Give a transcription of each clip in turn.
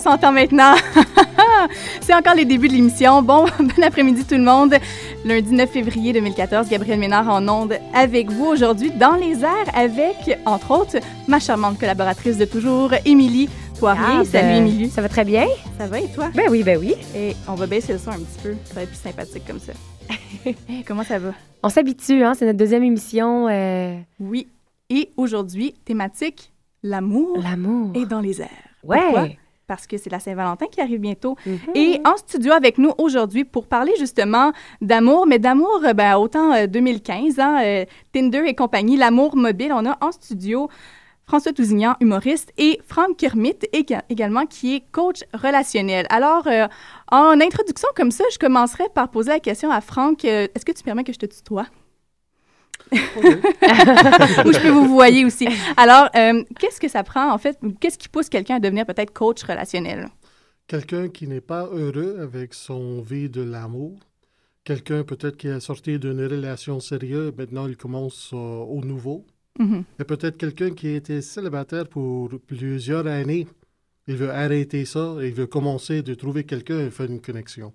s'entend maintenant. C'est encore les débuts de l'émission. Bon, bon après-midi tout le monde. Lundi 9 février 2014, Gabriel Ménard en onde avec vous aujourd'hui dans les airs avec, entre autres, ma charmante collaboratrice de toujours, Émilie Poirier. Ah, Salut ben, Émilie. Ça va très bien? Ça va et toi? Ben oui, ben oui. Et on va baisser le son un petit peu. Ça va être plus sympathique comme ça. Comment ça va? On s'habitue, hein? C'est notre deuxième émission. euh, Oui. Et aujourd'hui, thématique, l'amour L'amour. est dans les airs. Ouais. Pourquoi? Parce que c'est la Saint-Valentin qui arrive bientôt. Mhm. Et en studio avec nous aujourd'hui pour parler justement d'amour, mais d'amour, euh, ben, autant euh, 2015, hein, euh, Tinder et compagnie, l'amour mobile. On a en studio François Tousignan, humoriste, et Franck Kermit éga- également, qui est coach relationnel. Alors, euh, en introduction comme ça, je commencerai par poser la question à Franck. euh, Est-ce que tu permets que je te tutoie? Ou je peux vous voyer aussi. Alors, euh, qu'est-ce que ça prend, en fait? Qu'est-ce qui pousse quelqu'un à devenir peut-être coach relationnel? Quelqu'un qui n'est pas heureux avec son vie de l'amour. Quelqu'un peut-être qui est sorti d'une relation sérieuse, maintenant il commence euh, au nouveau. Mhm. Et peut-être quelqu'un qui a été célibataire pour plusieurs années. Il veut arrêter ça et il veut commencer de trouver quelqu'un et faire une connexion.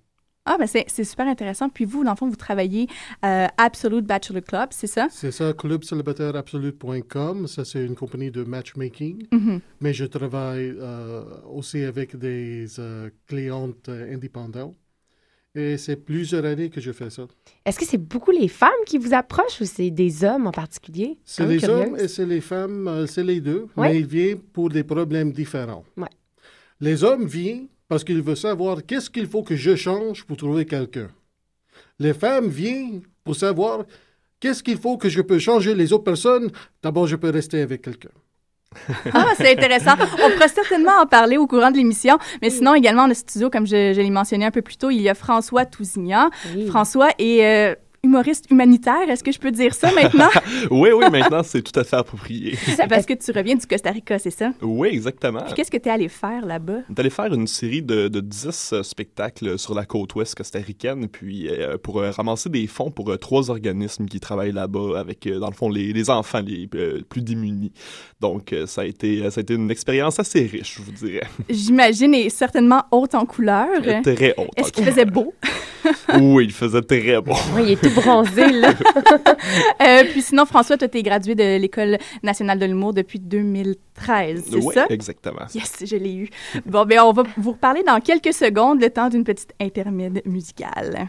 Ah, ben c'est c'est super intéressant. Puis vous, dans le fond, vous travaillez euh, Absolute Bachelor Club, c'est ça? C'est ça, clubcélibataireabsolute.com. Ça, c'est une compagnie de matchmaking. Mhm. Mais je travaille euh, aussi avec des euh, clientes euh, indépendantes. Et c'est plusieurs années que je fais ça. Est-ce que c'est beaucoup les femmes qui vous approchent ou c'est des hommes en particulier? C'est les hommes et c'est les femmes, euh, c'est les deux, Ouais. mais ils viennent pour des problèmes différents. Ouais. Les hommes viennent parce qu'ils veulent savoir qu'est-ce qu'il faut que je change pour trouver quelqu'un. Les femmes viennent pour savoir qu'est-ce qu'il faut que je peux changer les autres personnes. D'abord, je peux rester avec quelqu'un. Ah, c'est intéressant. On pourra certainement en parler au courant de l'émission. Mais sinon, également, en studio, comme je, je l'ai mentionné un peu plus tôt, il y a François Tousignan. Oui. François est euh, humoriste humanitaire. Est-ce que je peux dire ça maintenant? Oui, oui, maintenant, c'est tout à fait approprié. Parce que tu reviens du Costa Rica, c'est ça? Oui, exactement. Puis qu'est-ce que tu es allé faire là-bas? d'aller faire une série de, de 10 euh, spectacles sur la côte ouest costaricaine, puis euh, pour euh, ramasser des fonds pour euh, trois organismes qui travaillent là-bas avec, euh, dans le fond, les, les enfants les euh, plus démunis. Donc, euh, ça, a été, ça a été une expérience assez riche, je vous dirais. J'imagine, et certainement haute en couleur. Très haute. Est-ce qu'il faisait beau? Oui, il faisait très. Oui, il est tout bronzé, là. Euh, puis sinon, François, toi, tu es gradué de l'École nationale de l'humour depuis 2013, c'est Oui, ça? exactement. Yes, je l'ai eu. Bon, ben on va vous reparler dans quelques secondes, le temps d'une petite intermède musicale.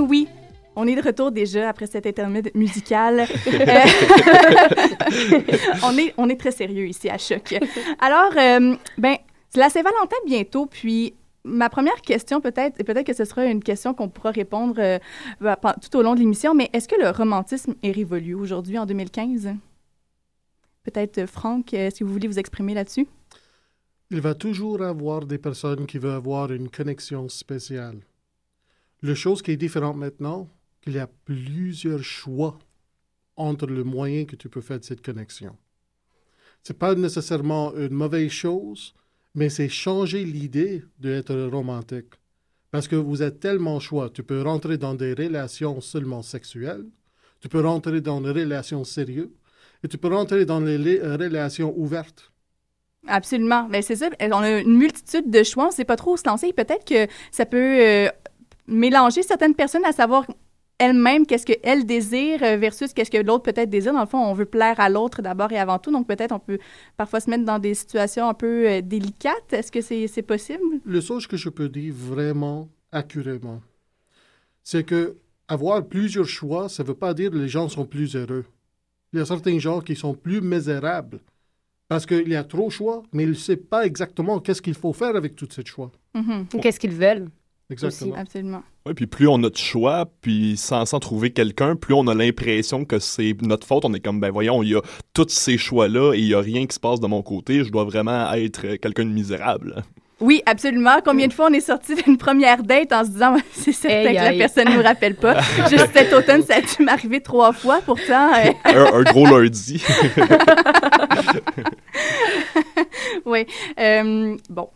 Oui, on est de retour déjà après cette intermède musicale. Euh, on, est, on est très sérieux ici à Choc. Alors, euh, ben, c'est la Saint-Valentin bientôt, puis ma première question peut-être, et peut-être que ce sera une question qu'on pourra répondre euh, pen- tout au long de l'émission, mais est-ce que le romantisme est révolu aujourd'hui en 2015? Peut-être, Franck, euh, si vous voulez vous exprimer là-dessus? Il va toujours avoir des personnes qui veulent avoir une connexion spéciale. La chose qui est différente maintenant, qu'il y a plusieurs choix entre le moyen que tu peux faire de cette connexion. C'est pas nécessairement une mauvaise chose, mais c'est changer l'idée d'être romantique. Parce que vous êtes tellement choix. Tu peux rentrer dans des relations seulement sexuelles, tu peux rentrer dans des relations sérieuses, et tu peux rentrer dans les euh, relations ouvertes. Absolument. Ben, c'est ça. On a une multitude de choix. On ne sait pas trop où se lancer. Peut-être que ça peut euh, mélanger certaines personnes à savoir elles-mêmes qu'est-ce qu'elles désirent euh, versus qu'est-ce que l'autre peut-être désire. Dans le fond, on veut plaire à l'autre d'abord et avant tout. Donc, peut-être on peut parfois se mettre dans des situations un peu euh, délicates. Est-ce que c'est c'est possible? Le chose que je peux dire vraiment accurément, c'est que avoir plusieurs choix, ça ne veut pas dire que les gens sont plus heureux. Il y a certains gens qui sont plus misérables parce qu'il y a trop de choix, mais ils ne savent pas exactement qu'est-ce qu'il faut faire avec tous ces choix. Mhm. Ou Qu'est-ce qu'ils veulent? Exactement. Absolument. Ouais, puis plus on a de choix, puis sans, sans trouver quelqu'un, plus on a l'impression que c'est notre faute. On est comme, ben voyons, il y a tous ces choix-là et il y a rien qui se passe de mon côté. Je dois vraiment être quelqu'un de misérable. Oui, absolument. Combien de fois on est sorti d'une première date en se disant c'est certain que la personne ne nous rappelle pas. Juste cet automne, ça a dû m'arriver trois fois. Pourtant, euh, un, un gros lundi. oui. Euh, bon.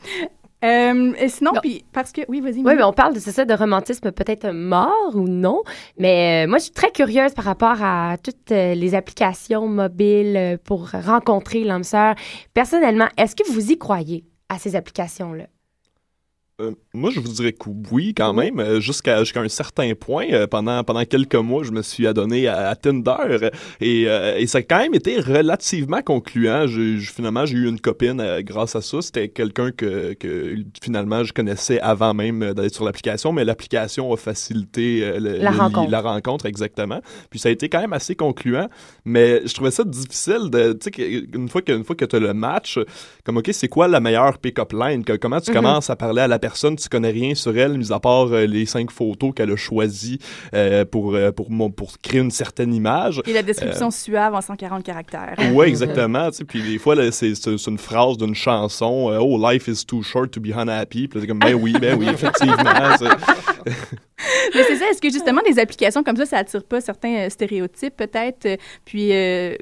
Euh, et sinon, Non. puis parce que oui, vas-y. Oui, mais on parle de c'est ça de romantisme peut-être mort ou non. Mais euh, moi, je suis très curieuse par rapport à toutes euh, les applications mobiles euh, pour rencontrer l'âme sœur. Personnellement, est-ce que vous y croyez à ces applications-là? Euh, moi, je vous dirais que oui, quand même, euh, jusqu'à jusqu'à un certain point. Euh, pendant pendant quelques mois, je me suis adonné à, à Tinder et, euh, et ça a quand même été relativement concluant. Je, je- finalement, j'ai eu une copine euh, grâce à ça. C'était quelqu'un que, que finalement je connaissais avant même d'aller sur l'application, mais l'application a facilité euh, le- La le- rencontre. la rencontre exactement. Puis ça a été quand même assez concluant, mais je trouvais ça difficile de, tu sais, une fois que une fois que tu as le match, comme ok, c'est quoi la meilleure pick-up line? Comment tu Mhm. commences à parler à la personne, tu connais rien sur elle, mis à part euh, les cinq photos qu'elle a choisies euh, pour, euh, pour, pour créer une certaine image. Et la description suave en 140 caractères. Ouais, exactement. Puis des fois, c'est une phrase d'une chanson. oh, life is too short to be unhappy. Puis là, c'est comme, ben oui, ben oui, effectivement. Mais c'est ça, est-ce que justement des applications comme ça, ça attire pas certains stéréotypes peut-être, puis euh,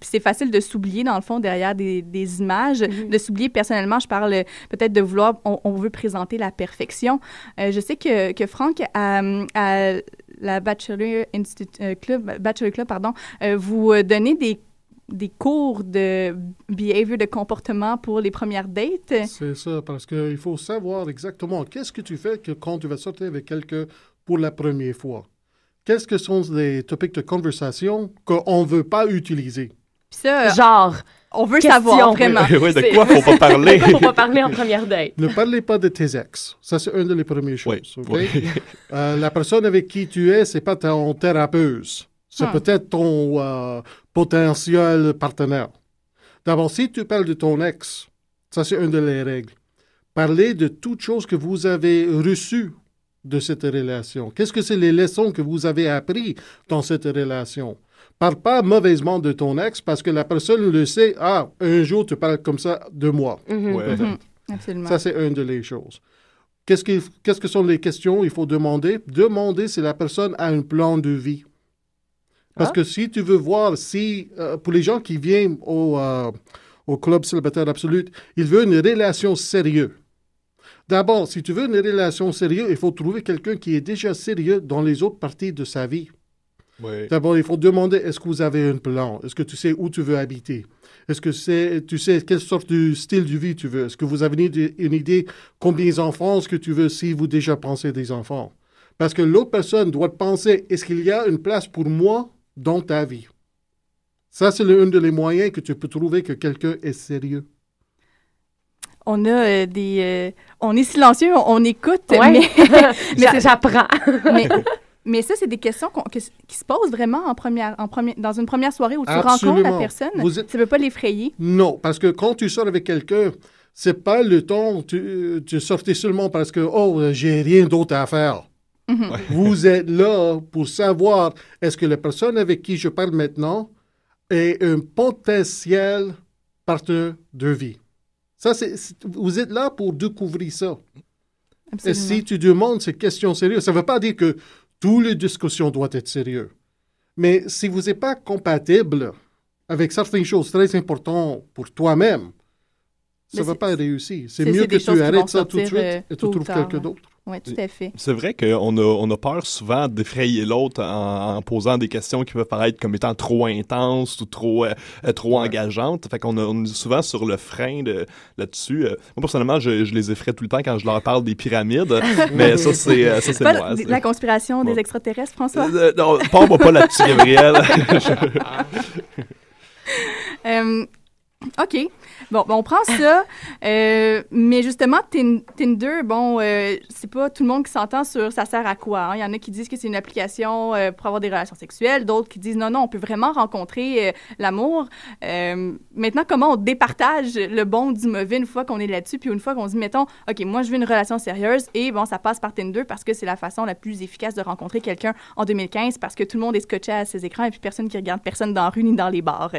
c'est facile de s'oublier dans le fond derrière des, des images, Mhm. de s'oublier personnellement, je parle euh, peut-être de vouloir, on, on veut présenter la perfection. Euh, je sais que, que Franck, à, à la Bachelor, Institute, euh, Club, Bachelor Club, pardon, euh, vous donnez des des cours de behavior, de comportement pour les premières dates. C'est ça, parce qu'il faut savoir exactement qu'est-ce que tu fais que quand tu vas sortir avec quelqu'un pour la première fois. Qu'est-ce que sont les topics de conversation qu'on ne veut pas utiliser? Puis ça, euh, Genre, on veut question. savoir vraiment. ouais, de C'est- quoi faut pas parler? de quoi faut pas parler en première date? Ne parlez pas de tes ex. Ça, c'est une des premières Oui, choses. ok? oui. Euh, la personne avec qui tu es, c'est pas ton thérapeute. C'est Hmm. peut-être ton euh, potentiel partenaire. D'abord, si tu parles de ton ex, ça, c'est une des règles. Parlez de toutes choses que vous avez reçues de cette relation. Qu'est-ce que c'est les leçons que vous avez apprises dans cette relation? Parle pas mauvaisement de ton ex parce que la personne le sait. Ah, un jour, tu parles comme ça de moi. Mhm. Ouais. Mhm. Absolument. Ça, c'est une des choses. Qu'est-ce que, qu'est-ce que sont les questions il faut demander? Demander si la personne a un plan de vie. Parce Ah. que si tu veux voir si, euh, pour les gens qui viennent au, euh, au Club célibataire absolu, ils veulent une relation sérieuse. D'abord, si tu veux une relation sérieuse, il faut trouver quelqu'un qui est déjà sérieux dans les autres parties de sa vie. D'abord, il faut demander est-ce que vous avez un plan? Est-ce que tu sais où tu veux habiter? Est-ce que c'est, tu sais quelle sorte de style de vie tu veux? Est-ce que vous avez une idée, une idée combien d'enfants est-ce que tu veux si vous déjà pensez des enfants? Parce que l'autre personne doit penser est-ce qu'il y a une place pour moi dans ta vie? Ça, c'est l'un des moyens que tu peux trouver que quelqu'un est sérieux. On a euh, des. euh, on est silencieux, on, on écoute, Ouais. mais, mais, J'apprends. mais, mais ça, c'est des questions qu'on- que- qui se posent vraiment en première, en première, dans une première soirée où tu rencontres la personne. Vous êtes- Ça ne veut pas l'effrayer? Non, parce que quand tu sors avec quelqu'un, c'est pas le temps où tu, tu sortais seulement parce que, oh, j'ai rien d'autre à faire. Mhm. Vous êtes là pour savoir est-ce que la personne avec qui je parle maintenant est un potentiel partenaire de vie? Ça, c'est, vous êtes là pour découvrir ça. Et si tu demandes ces questions sérieuses, ça ne veut pas dire que toutes les discussions doivent être sérieuses. Mais si vous n'êtes pas compatible avec certaines choses très importantes pour toi-même, ça ne va pas réussir. C'est mieux que tu arrêtes ça tout de suite euh, et tu trouves quelqu'un d'autre. Oui, tout à fait. C'est vrai qu'on a, on a peur souvent d'effrayer l'autre en, en posant des questions qui peuvent paraître comme étant trop intenses ou trop, euh, euh, trop engageantes. Fait qu'on on est souvent sur le frein de, là-dessus. Euh, moi, personnellement, je, je les effraie tout le temps quand je leur parle des pyramides. mais ça, c'est, euh, ça, c'est Pas moi. la- conspiration des extraterrestres, François? Euh, non, parle-moi pas là-dessus, Gabriel. Euh, OK. Bon, ben, on prend ça. Euh, mais justement, Tin- Tinder, bon, euh, c'est pas tout le monde qui s'entend sur ça sert à quoi. hein. Il y en a qui disent que c'est une application euh, pour avoir des relations sexuelles, d'autres qui disent non, non, on peut vraiment rencontrer euh, l'amour. Euh, maintenant, comment on départage le bon du mauvais une fois qu'on est là-dessus, puis une fois qu'on se dit, mettons, OK, moi, je veux une relation sérieuse, et bon, ça passe par Tinder parce que c'est la façon la plus efficace de rencontrer quelqu'un en 2015 parce que tout le monde est scotché à ses écrans et puis personne qui regarde personne dans la rue ni dans les bars.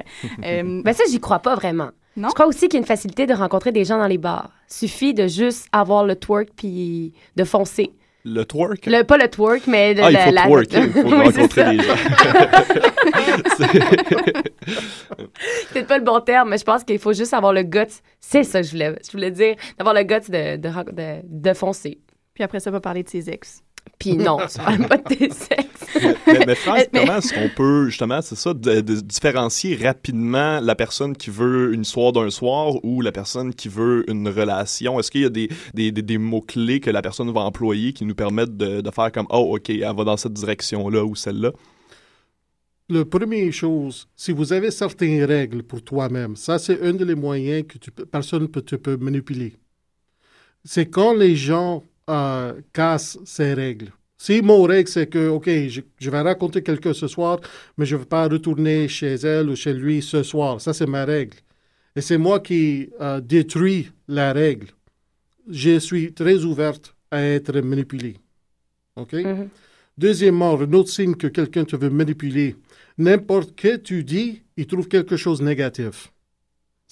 Euh, Ben ça, j'y crois pas vraiment. Non? Je crois aussi qu'il y a une facilité de rencontrer des gens dans les bars. Suffit de juste avoir le twerk puis de foncer. Le twerk? Le, pas le twerk, mais le, ah, il la- faut la- twerker, il faut Oui, rencontrer ça. des gens. C'est peut-être pas le bon terme, mais je pense qu'il faut juste avoir le guts. C'est ça que je voulais, je voulais dire, d'avoir le guts de, de, de, de foncer. Puis après ça, on va parler de ses ex. Puis non, tu parles pas de tes sexes. mais, mais Franck, Mais- comment est-ce qu'on peut, justement, c'est ça, de, de différencier rapidement la personne qui veut une histoire d'un soir ou la personne qui veut une relation? Est-ce qu'il y a des, des, des, des mots-clés que la personne va employer qui nous permettent de, de faire comme, oh, OK, elle va dans cette direction-là ou celle-là? La première chose, si vous avez certaines règles pour toi-même, ça c'est un des moyens que tu peux- personne ne peut, te peut manipuler. C'est quand les gens euh, cassent ces règles. Si mon règle c'est que, OK, je, je vais raconter quelqu'un ce soir, mais je ne vais pas retourner chez elle ou chez lui ce soir, ça c'est ma règle. Et c'est moi qui euh, détruis la règle. Je suis très ouverte à être manipulée. OK? Mhm. Deuxièmement, un autre signe que quelqu'un te veut manipuler, n'importe que tu dis, il trouve quelque chose de négatif.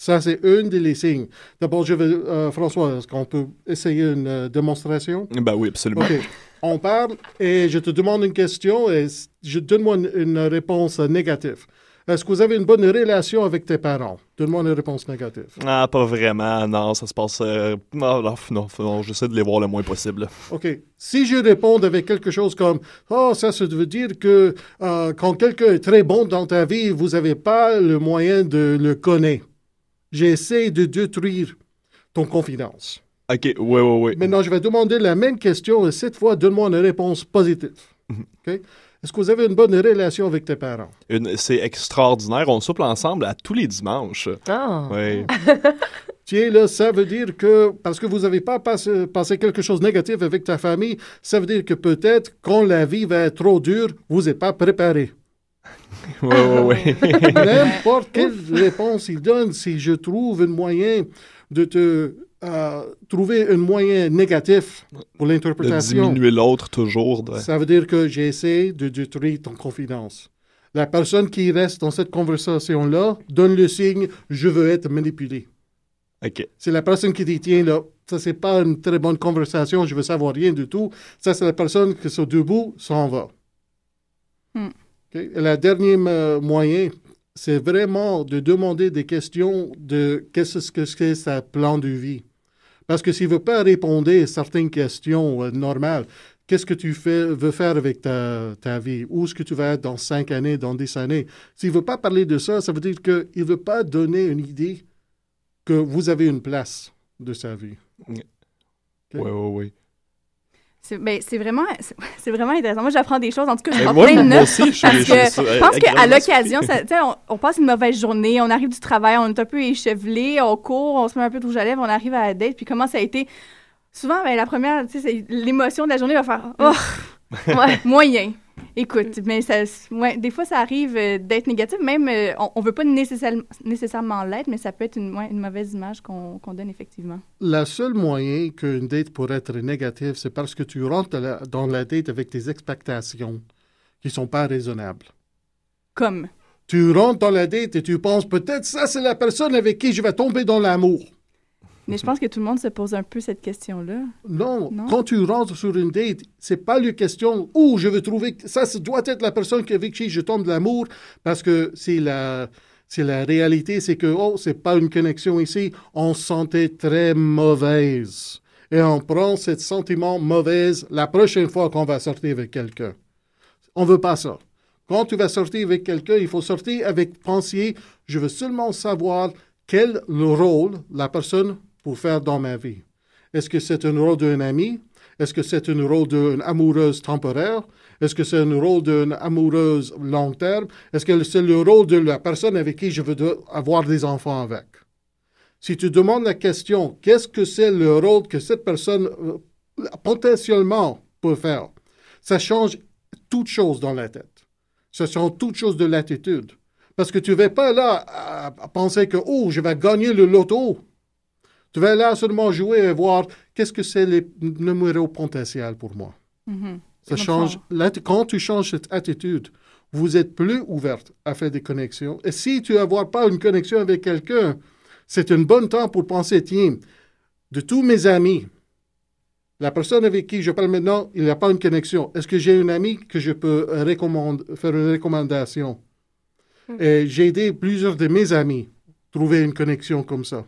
Ça, c'est un des signes. D'abord, je vais, euh, François, est-ce qu'on peut essayer une euh, démonstration? Ben oui, absolument. OK. On parle et je te demande une question et je donne-moi une, une réponse négative. Est-ce que vous avez une bonne relation avec tes parents? Donne-moi une réponse négative. Ah, pas vraiment, non, ça se passe... euh, non, non, non, non, j'essaie de les voir le moins possible. OK. Si je réponds avec quelque chose comme Oh, ça, ça veut dire que euh, quand quelqu'un est très bon dans ta vie, vous n'avez pas le moyen de le connaître. J'essaie de détruire ton confidence. OK, oui, oui, oui. Maintenant, je vais demander la même question et cette fois, donne-moi une réponse positive. OK? Est-ce que vous avez une bonne relation avec tes parents? C'est extraordinaire, on souple ensemble à tous les dimanches. Ah. Oui. Tiens, là, ça veut dire que parce que vous n'avez pas passé, passé quelque chose de négatif avec ta famille, ça veut dire que peut-être quand la vie va être trop dure, vous n'êtes pas préparé. Oui, oui, oui. N'importe quelle réponse il donne, si je trouve un moyen de te euh, trouver un moyen négatif pour De l'interprétation, diminuer l'autre toujours. de- ça veut dire que j'essaie de détruire ton confidence. La personne qui reste dans cette conversation-là donne le signe je veux être manipulé. OK. C'est la personne qui dit tiens là, ça c'est pas une très bonne conversation, je veux savoir rien du tout. Ça c'est la personne qui sont debout s'en va. Hmm. OK? Et le dernier euh, moyen, c'est vraiment de demander des questions de qu'est-ce que c'est sa plan de vie. Parce que s'il ne veut pas répondre à certaines questions euh, normales, qu'est-ce que tu fais, veux faire avec ta, ta vie? Où est-ce que tu vas être dans cinq années, dans dix années? S'il ne veut pas parler de ça, ça veut dire qu'il ne veut pas donner une idée que vous avez une place de sa vie. Oui, oui, oui. C'est ben, c'est vraiment, c'est- vraiment intéressant. Moi, j'apprends des choses. En tout cas, je Mais prends plein de notes. aussi, je Parce je que suis- je pense qu'à l'occasion, on, on passe une mauvaise journée, on arrive du travail, on est un peu échevelé, on court, on se met un peu de rouge à lèvres, on arrive à la date, puis comment ça a été? Souvent, ben, la première, l'émotion de la journée va faire « Oh, moyen ». Écoute, mais ça, ouais, des fois, ça arrive euh, d'être négatif. Même, euh, on, on veut pas nécessaire- nécessairement l'être, mais ça peut être une, ouais, une mauvaise image qu'on donne effectivement. La seule moyen qu'une date pourrait être négative, c'est parce que tu rentres dans la, dans la date avec des expectations qui ne sont pas raisonnables. Comme. Tu rentres dans la date et tu penses peut-être ça c'est la personne avec qui je vais tomber dans l'amour. Mais je pense que tout le monde se pose un peu cette question-là. Non, Non? quand tu rentres sur une date, c'est pas la question où je veux trouver ça, ça doit être la personne avec qui je tombe de l'amour parce que c'est la c'est la réalité, c'est que oh, c'est pas une connexion ici, on se sentait très mauvaise et on prend ce sentiment mauvaise la prochaine fois qu'on va sortir avec quelqu'un. On veut pas ça. Quand tu vas sortir avec quelqu'un, il faut sortir avec pensier, je veux seulement savoir quel le rôle la personne pour faire dans ma vie. Est-ce que c'est un rôle d'un ami? Est-ce que c'est un rôle d'une amoureuse temporaire? Est-ce que c'est un rôle d'une amoureuse long terme? Est-ce que c'est le rôle de la personne avec qui je veux avoir des enfants avec? Si tu demandes la question, qu'est-ce que c'est le rôle que cette personne euh, potentiellement peut faire? Ça change toute chose dans la tête. Ça change toute chose de l'attitude. Parce que tu ne vas pas là à penser que, oh, je vais gagner le loto. Tu vas là seulement jouer et voir qu'est-ce que c'est les numéros potentiels pour moi. Mhm. Ça change. Quand tu changes cette attitude, vous êtes plus ouverte à faire des connexions. Et si tu n'as pas une connexion avec quelqu'un, c'est un bon temps pour penser, tiens, de tous mes amis, la personne avec qui je parle maintenant, il n'y a pas une connexion. Est-ce que j'ai un ami que je peux recommande- faire une recommandation? Et j'ai aidé plusieurs de mes amis à trouver une connexion comme ça.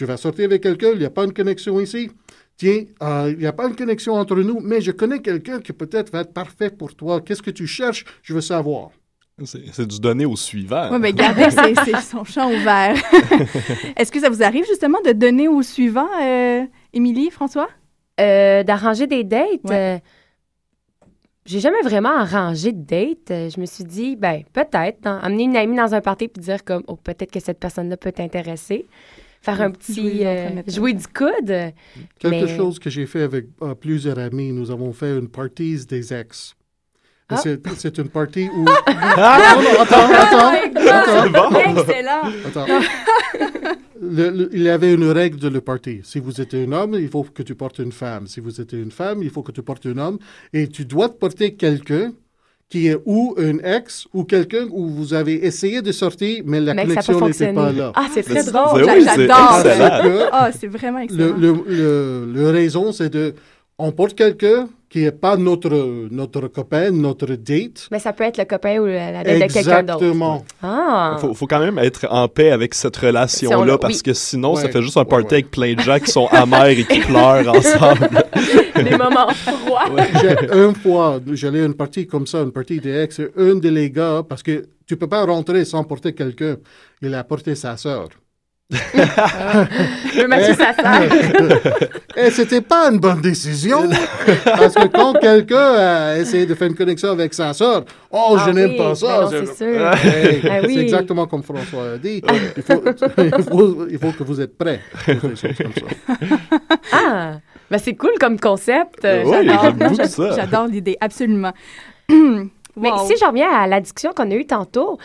Je vais sortir avec quelqu'un, il n'y a pas une connexion ici. Tiens, euh, il n'y a pas une connexion entre nous, mais je connais quelqu'un qui peut-être va être parfait pour toi. Qu'est-ce que tu cherches? Je veux savoir. C'est du donner au suivant. Oui, mais gardez c'est, son champ ouvert. Est-ce que ça vous arrive justement de donner au suivant, euh, Émilie, François? Euh, d'arranger des dates. Ouais. euh, j'ai jamais vraiment arrangé de date. Je me suis dit, ben, peut-être, hein, amener une amie dans un party puis dire comme, oh, peut-être que cette personne-là peut t'intéresser. Faire un petit. Jouer euh, jouer du coude. Quelque Mais- chose que j'ai fait avec euh, plusieurs amis, nous avons fait une partie des ex. Ah. c'est, c'est une partie où... non, non, attends, attends, attends, Bon. Excellent! attends. Le- le- il y avait une règle de le party. Si vous êtes un homme, il faut que tu portes une femme. Si vous êtes une femme, il faut que tu portes un homme. Et tu dois porter quelqu'un qui est ou un ex ou quelqu'un où vous avez essayé de sortir, mais la Mais connexion pas n'était pas là. Ah, c'est très drôle. J'adore. Ah, c'est vraiment le, excellent. le, le, le raison, c'est de... On porte quelqu'un qui n'est pas notre, notre copain, notre date. Mais ça peut être le copain ou la date de quelqu'un d'autre. Exactement. Ah. Faut, faut quand même être en paix avec cette relation-là Si parce oui. que sinon, ça fait juste un ouais, party ouais. avec plein de gens qui sont amers et qui pleurent ensemble. Des moments froids. J'ai- une fois, j'allais à une partie comme ça, une partie des ex, un des les gars, parce que tu peux pas rentrer sans porter quelqu'un, il a porté sa sœur. Veux matcher sa sœur. Et c'était pas une bonne décision, parce que quand quelqu'un a essayé de faire une connexion avec sa sœur, oh, je Ah n'aime pas ben ça. je- c'est sûr. Ah oui. Exactement comme François a dit. Il faut, il faut, il faut que vous êtes prêts. Ah. Ben, c'est cool comme concept. Euh, Oui, j'adore. J'adore l'idée, absolument. Mais Wow. si je reviens à la discussion qu'on a eue tantôt,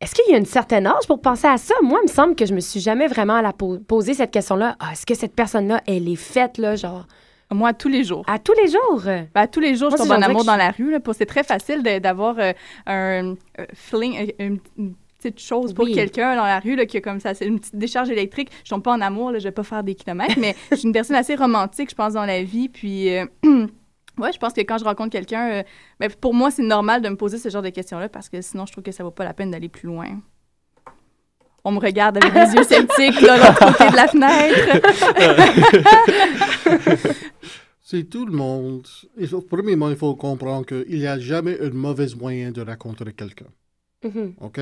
est-ce qu'il y a une certaine âge pour penser à ça? Moi, il me semble que je me suis jamais vraiment à la po- posé cette question-là. Ah, est-ce que cette personne-là, elle est faite, là, genre, Moi, tous les jours. à tous les jours? Ben, à tous les jours, Moi, je tombe en amour dans je- la rue. C'est très facile d'avoir euh, un euh, feeling, euh, une, une petite chose pour Oui. quelqu'un dans la rue là, qui a comme ça, c'est une petite décharge électrique. Je tombe pas en amour, là, je vais pas faire des kilomètres, mais je suis une personne assez romantique, je pense, dans la vie. Puis, euh, ouais, je pense que quand je rencontre quelqu'un, euh, ben, pour moi, c'est normal de me poser ce genre de questions-là parce que sinon, je trouve que ça vaut pas la peine d'aller plus loin. On me regarde avec des yeux sceptiques, là, de l'autre côté de la fenêtre. C'est tout le monde. Il faut, premièrement, il faut comprendre qu'il n'y a jamais un mauvais moyen de rencontrer quelqu'un. Mhm. OK?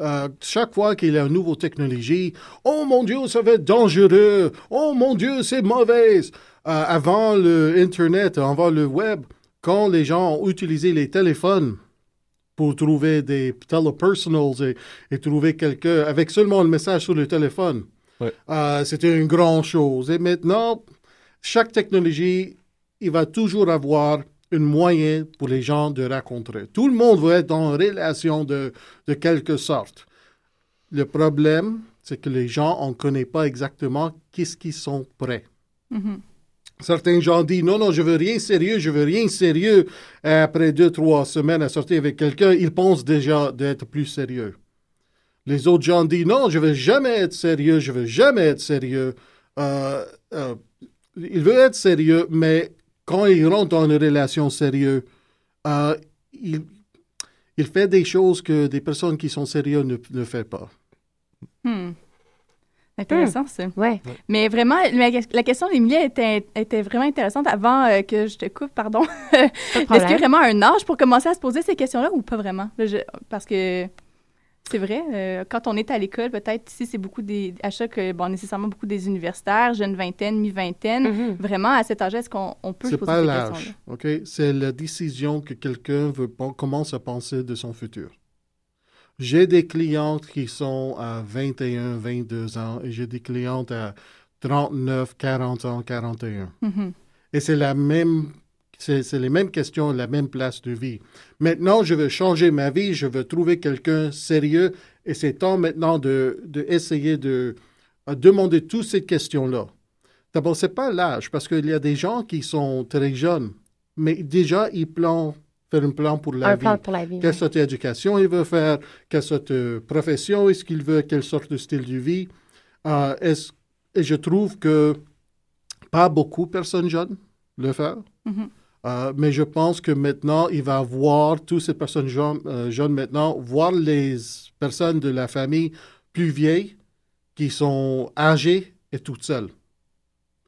Euh, chaque fois qu'il y a une nouvelle technologie, oh mon Dieu, ça va être dangereux. Oh mon Dieu, c'est mauvais. Euh, avant le Internet, avant le web, quand les gens ont utilisé les téléphones pour trouver des telepersonals et, et trouver quelqu'un avec seulement le message sur le téléphone, Ouais. euh, c'était une grande chose. Et maintenant, chaque technologie, il va toujours avoir un moyen pour les gens de rencontrer. Tout le monde veut être en relation de, de quelque sorte. Le problème, c'est que les gens, on ne connaît pas exactement qu'est-ce qu'ils sont prêts. Mhm. Certains gens disent non, non, je veux rien sérieux, je veux rien sérieux. Et après deux, trois semaines à sortir avec quelqu'un, ils pensent déjà d'être plus sérieux. Les autres gens disent non, je veux jamais être sérieux, je veux jamais être sérieux. Euh, euh, il veut être sérieux, mais quand il rentre dans une relation sérieuse, euh, il, il fait des choses que des personnes qui sont sérieuses ne, ne font pas. Hmm. Intéressant, ça. Ouais. Mais vraiment, la, la question d'Emilie était, était vraiment intéressante avant euh, que je te coupe, pardon. Est-ce qu'il y a vraiment un âge pour commencer à se poser ces questions-là ou pas vraiment? Je- parce que c'est vrai, euh, quand on est à l'école, peut-être ici, c'est beaucoup des. Chaque. euh, Bon, nécessairement beaucoup des universitaires, jeunes vingtaine, mi-vingtaine. Mhm. Vraiment, à cet âge, est-ce qu'on on peut se C'est poser pas l'âge, ok? C'est la décision que quelqu'un veut commence à penser de son futur. J'ai des clientes qui sont à 21, 22 ans et j'ai des clientes à 39, 40 ans, 41. Mhm. Et c'est la même, c'est les mêmes questions, la même place de vie. Maintenant, je veux changer ma vie, je veux trouver quelqu'un sérieux et c'est temps maintenant de, de essayer de, euh, demander toutes ces questions-là. D'abord, c'est pas l'âge parce qu'il y a des gens qui sont très jeunes, mais déjà ils planent faire un plan pour la Un vie. plan pour la vie. Quelle sorte d'éducation il veut faire, quelle sorte de profession est-ce qu'il veut, quelle sorte de style de vie. Euh, est-ce- et je trouve que pas beaucoup de personnes jeunes le font. Mhm. Euh, mais je pense que maintenant, il va voir toutes ces personnes jeunes, euh, jeunes maintenant, voir les personnes de la famille plus vieilles qui sont âgées et toutes seules.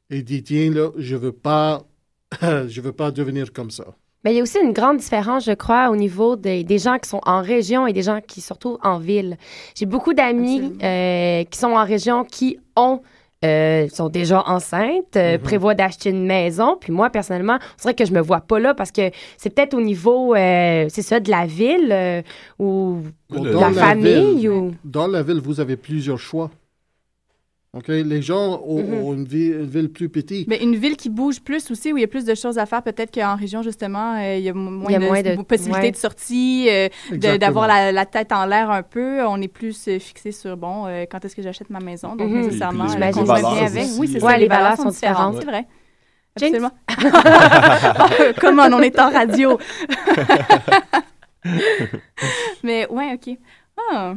Et dit, tiens, là, je veux pas, je veux pas devenir comme ça. Mais il y a aussi une grande différence, je crois, au niveau des, des gens qui sont en région et des gens qui sont surtout en ville. J'ai beaucoup d'amis euh, qui sont en région qui ont euh, sont déjà enceintes, euh, Mhm. prévoient d'acheter une maison. Puis moi, personnellement, c'est vrai que je me vois pas là parce que c'est peut-être au niveau, euh, c'est ça, de la ville euh, ou de Dans la, la famille ville. ou... Dans la ville, vous avez plusieurs choix. OK? Les gens ont, Mhm. ont une, ville, une ville plus petite. Mais une ville qui bouge plus aussi, où il y a plus de choses à faire, peut-être qu'en région, justement, euh, il y a mo- moins, Il y a de, moins de- possibilités ouais. de sortie, euh, d'avoir la, la tête en l'air un peu. On est plus euh, fixé sur, bon, euh, quand est-ce que j'achète ma maison? Donc, nécessairement, Et puis le les- les avec. aussi, Oui, c'est euh, ça. Ouais, les, les valeurs valeurs sont sont différentes, c'est vrai. Absolument. Comment on est en radio. mais ouais, ok. Ah.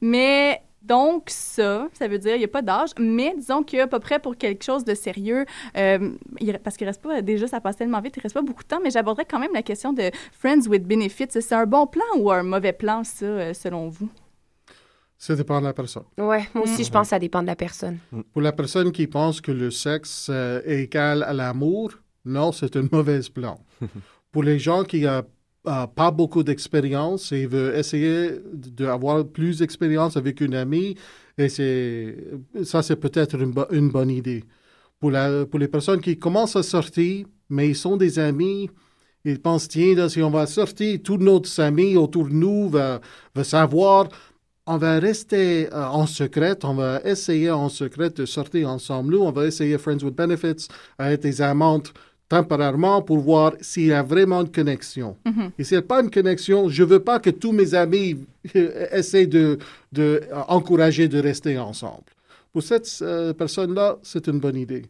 Mais donc ça, ça veut dire il n'y a pas d'âge, mais disons qu'il y a à peu près pour quelque chose de sérieux, euh, il- parce qu'il reste pas, déjà ça passe tellement vite, il reste pas beaucoup de temps, mais j'aborderai quand même la question de Friends with Benefits. C'est un bon plan ou un mauvais plan, ça, euh, selon vous? Ça dépend de la personne. Ouais, moi aussi, je pense que ça dépend de la personne. Pour la personne qui pense que le sexe euh, est égal à l'amour, non, c'est un mauvais plan. Pour les gens qui pas beaucoup d'expérience et veulent essayer d'avoir plus d'expérience avec une amie, et c'est, ça, c'est peut-être une, bo- une bonne idée. Pour, pour les personnes qui commencent à sortir, mais ils sont des amis, ils pensent, tiens, si on va sortir, tous nos amis autour de nous va savoir on va rester euh, en secret, on va essayer en secret de sortir ensemble. Nous, on va essayer Friends with Benefits avec des amantes temporairement pour voir s'il y a vraiment une connexion. Mhm. Et s'il n'y a pas une connexion, je ne veux pas que tous mes amis euh, essaient de, de euh, encourager de rester ensemble. Pour cette euh, personne-là, c'est une bonne idée.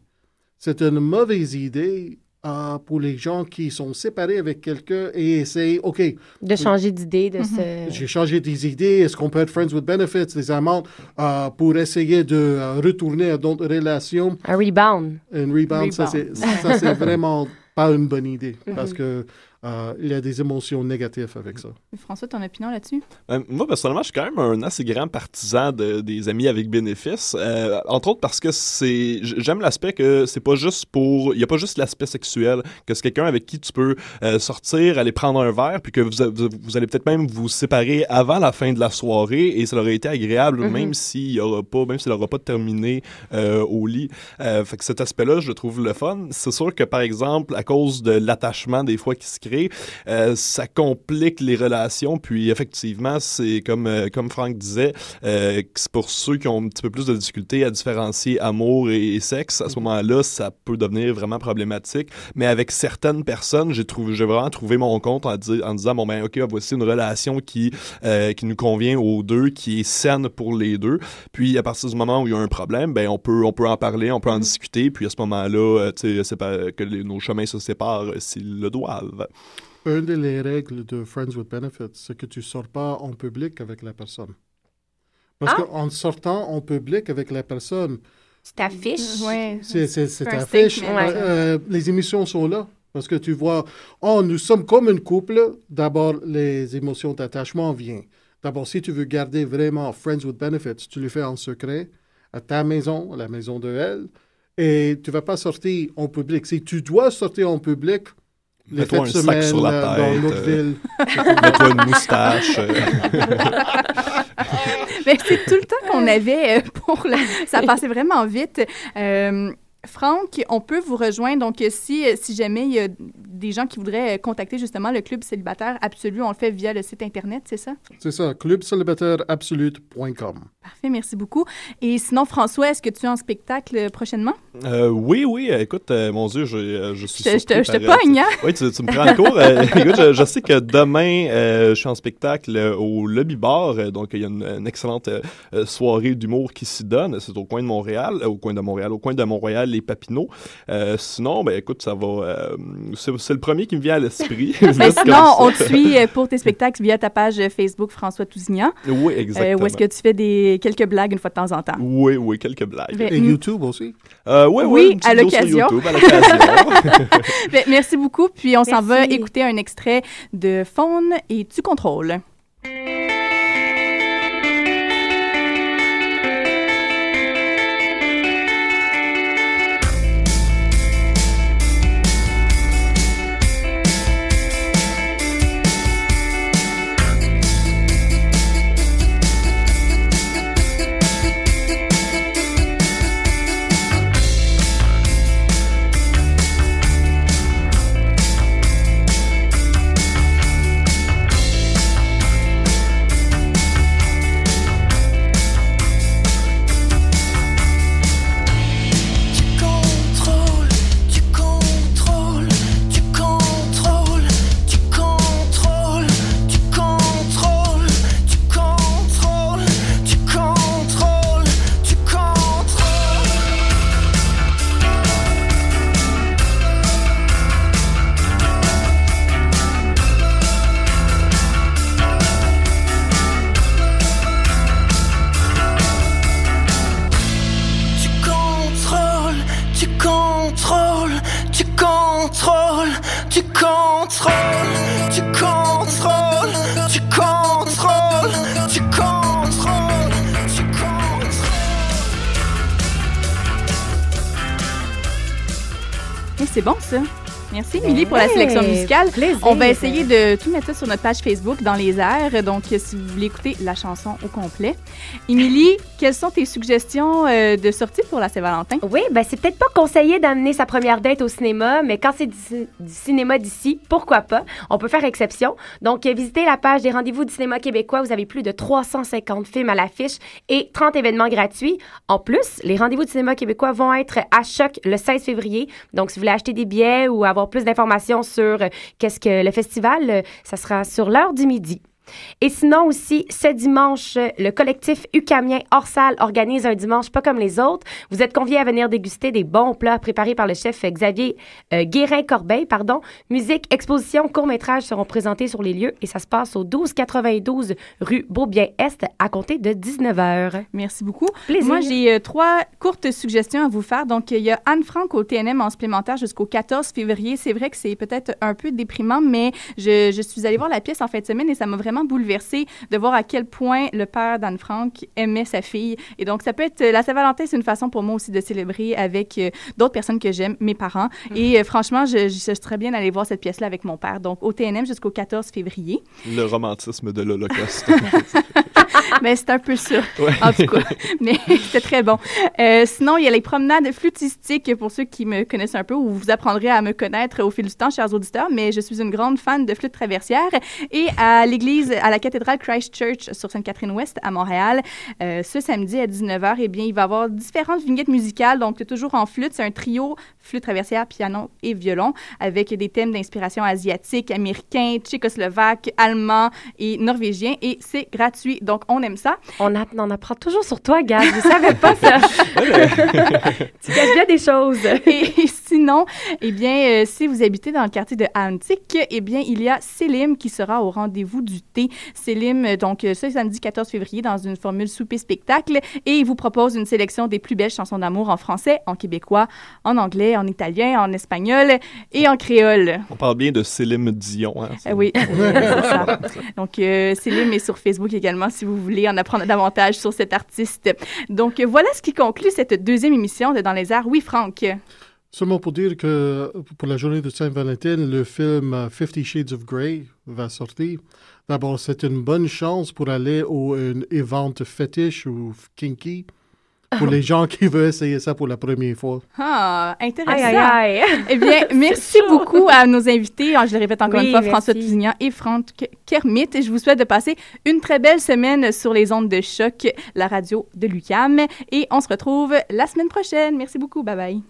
C'est une mauvaise idée euh, pour les gens qui sont séparés avec quelqu'un et essayent, OK, De changer d'idée, de Mhm. se... j'ai changé des idées. Est-ce qu'on peut être friends with benefits, des amendes, euh, pour essayer de euh, retourner à d'autres relations? Un rebound. Un rebound, ça, Rebound. c'est, ça, c'est vraiment pas une bonne idée Mhm. parce que euh, il y a des émotions négatives avec ça. François, ton opinion là-dessus? Euh, moi, personnellement, je suis quand même un assez grand partisan de- des amis avec bénéfices. euh, entre autres parce que c'est. J'aime l'aspect que c'est pas juste pour. Il y a pas juste l'aspect sexuel, que c'est quelqu'un avec qui tu peux euh, sortir, aller prendre un verre, puis que vous, a- vous, vous allez peut-être même vous séparer avant la fin de la soirée, et ça aurait été agréable, Mhm. même s'il aura pas, même s'il n'aura pas terminé euh, au lit. Euh, fait que cet aspect-là, je le trouve le fun. C'est sûr que, par exemple, à cause de l'attachement des fois qui se crée, euh, ça complique les relations. Puis effectivement, c'est comme euh, comme Franck disait, euh, c'est pour ceux qui ont un petit peu plus de difficultés à différencier amour et, et sexe. À ce moment-là, ça peut devenir vraiment problématique. Mais avec certaines personnes, j'ai trouvé, j'ai vraiment trouvé mon compte en, di- en disant bon ben ok, voici une relation qui euh, qui nous convient aux deux, qui est saine pour les deux. Puis à partir du moment où il y a un problème, ben on peut on peut en parler, on peut en discuter. Puis à ce moment-là, euh, tu sais, c'est pas que les- nos chemins se séparent s'ils le doivent. Une des règles de Friends with Benefits, c'est que tu ne sors pas en public avec la personne. Parce Ah. qu'en sortant en public avec la personne, Tu t'affiches. Ouais. C'est, c'est, c'est un ta fiche. ouais. Euh, les émissions sont là. Parce que tu vois, oh, nous sommes comme une couple. D'abord, les émotions d'attachement viennent. D'abord, si tu veux garder vraiment Friends with Benefits, tu le fais en secret à ta maison, à la maison de elle. Et tu ne vas pas sortir en public. Si tu dois sortir en public, Mets-toi un sac sur la euh, dans tête, euh, ville. Mets-toi une moustache. euh. Mais c'est tout le temps qu'on avait euh, pour le... Ça passait vraiment vite. Euh, Franck, on peut vous rejoindre. Donc, euh, si, euh, si jamais il y a des gens qui voudraient euh, contacter justement le Club célibataire absolu, on le fait via le site Internet, c'est ça? C'est ça, clubcélibataireabsolute.com. Parfait, merci beaucoup. Et sinon, François, est-ce que tu es en spectacle prochainement? Euh, oui, oui, écoute, euh, mon Dieu, je, je suis Je te, je te- je te pogne, hein? Oui, tu, tu me prends le cours. Euh, écoute, je, je sais que demain, euh, je suis en spectacle au Lobby Bar. donc, il y a une, une excellente soirée d'humour qui s'y donne. C'est au coin de Montréal, au coin de Montréal, au coin de Montréal, les Papineaux. Euh, sinon, ben écoute, ça va. euh, c'est c'est le premier qui me vient à l'esprit. Sinon, on te suit euh, pour tes spectacles via ta page Facebook François Tousignan. Oui, Euh, exactement. où est-ce que tu fais des quelques blagues une fois de temps en temps? Oui, oui, quelques blagues. Mais- Et Mm. YouTube aussi. Euh, ouais, Oui, petite à l'occasion. YouTube, à l'occasion. Ben, merci beaucoup. Puis on s'en va écouter un extrait de Faune et Tu contrôles. C'est bon, ça. Merci, Émilie, pour la sélection musicale. plaisir. On va essayer de tout mettre ça sur notre page Facebook dans les airs. Donc, euh, si vous voulez écouter la chanson au complet. Émilie, quelles sont tes suggestions euh, de sortie pour la Saint-Valentin? Oui, ben c'est peut-être pas conseillé d'amener sa première date au cinéma, mais quand c'est du, du cinéma d'ici, pourquoi pas? On peut faire exception. Donc, euh, visitez la page des rendez-vous du cinéma québécois. Vous avez plus de 350 films à l'affiche et 30 événements gratuits. En plus, les rendez-vous du cinéma québécois vont être à choc le 16 février. Donc, si vous voulez acheter des billets ou avoir plus d'informations sur euh, qu'est-ce que le festival, euh, ça sera sur l'heure du midi. Et sinon aussi, ce dimanche, le collectif Ucamien hors salle organise un dimanche pas comme les autres. Vous êtes conviés à venir déguster des bons plats préparés par le chef Xavier euh, Guérin-Corbeil. Pardon. Musique, exposition, courts-métrages seront présentés sur les lieux et ça se passe au 1292 rue Beaubien-Est à compter de 19h. Merci beaucoup. Plaisir. Moi, j'ai euh, trois courtes suggestions à vous faire. Donc, il y a Anne Frank au TNM en supplémentaire jusqu'au 14 février. C'est vrai que c'est peut-être un peu déprimant, mais je, je suis allée voir la pièce en fin de semaine et ça m'a vraiment bouleversée de voir à quel point le père d'Anne Frank aimait sa fille. Et donc, ça peut être... La Saint-Valentin, c'est une façon pour moi aussi de célébrer avec euh, d'autres personnes que j'aime, mes parents. Et euh, franchement, je, je, je serais bien d'aller voir cette pièce-là avec mon père. Donc, au TNM jusqu'au 14 février. Le romantisme de l'Holocauste. Mais c'est un peu ça, Ouais. en tout cas. Mais c'était très bon. Euh, sinon, il y a les promenades flûtistiques pour ceux qui me connaissent un peu, où vous apprendrez à me connaître au fil du temps, chers auditeurs. Mais je suis une grande fan de flûte traversière. Et à l'église, à la cathédrale Christ Church sur Sainte-Catherine-Ouest à Montréal, euh, ce samedi à 19h, eh bien, il va y avoir différentes vignettes musicales. Donc, toujours en flûte. C'est un trio flûte traversière, piano et violon avec des thèmes d'inspiration asiatique, américain, tchécoslovaque, allemand et norvégien. Et c'est gratuit. Donc, on aime ça. On, a- on apprend toujours sur toi, Gab. Je savais pas ça. tu caches bien des choses. Et sinon, eh bien, euh, si vous habitez dans le quartier de Antique, eh bien, il y a Célim qui sera au rendez-vous du thé. Célim, euh, donc, euh, ce samedi 14 février, dans une formule souper-spectacle, et il vous propose une sélection des plus belles chansons d'amour en français, en québécois, en anglais, en italien, en espagnol et en créole. On parle bien de Célim Dion. Hein, Euh, oui, c'est ça. Donc, euh, Célim est sur Facebook également si vous voulez en apprendre davantage sur cet artiste. Donc, voilà ce qui conclut cette deuxième émission de Dans les airs. Oui, Franck. Seulement pour dire que pour la journée de Saint-Valentin, le film Fifty Shades of Grey va sortir. D'abord, c'est une bonne chance pour aller au un event fétiche ou kinky pour les gens qui veulent essayer ça pour la première fois. Ah, intéressant. Aïe, aïe, aïe. Eh bien, merci chaud. beaucoup à nos invités. Ah, Je le répète encore Oui, une fois, merci. François Tousignan et Franck Kermit. Et je vous souhaite de passer une très belle semaine sur les ondes de choc, la radio de Lucam. Et on se retrouve la semaine prochaine. Merci beaucoup. Bye bye.